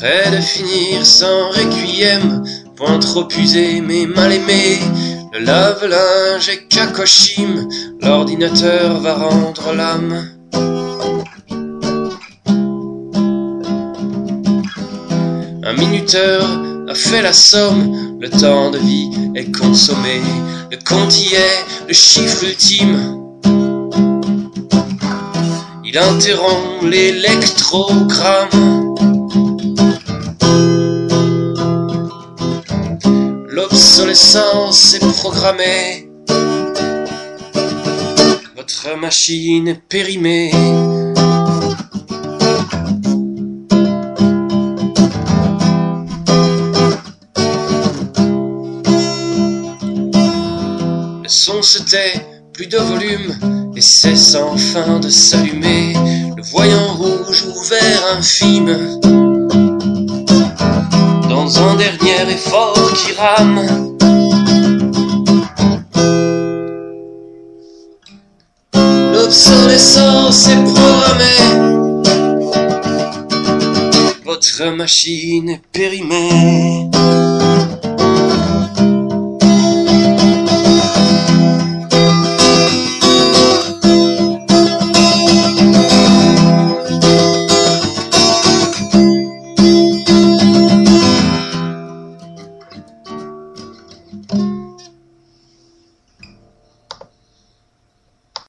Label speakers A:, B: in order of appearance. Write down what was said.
A: Près de finir sans requiem, point trop usé mais mal aimé. Le lave-linge est Kakoshim, l'ordinateur va rendre l'âme. Un minuteur a fait la somme, le temps de vie est consommé, le compte y est, le chiffre ultime. Il interrompt l'électrogramme. L'obsolescence est programmée. Votre machine est périmée. Le son se tait, plus de volume, et c'est sans fin de s'allumer. Le voyant rouge ouvert infime. Un dernier effort qui rame. L'obsolescence est programmée. Votre machine est périmée.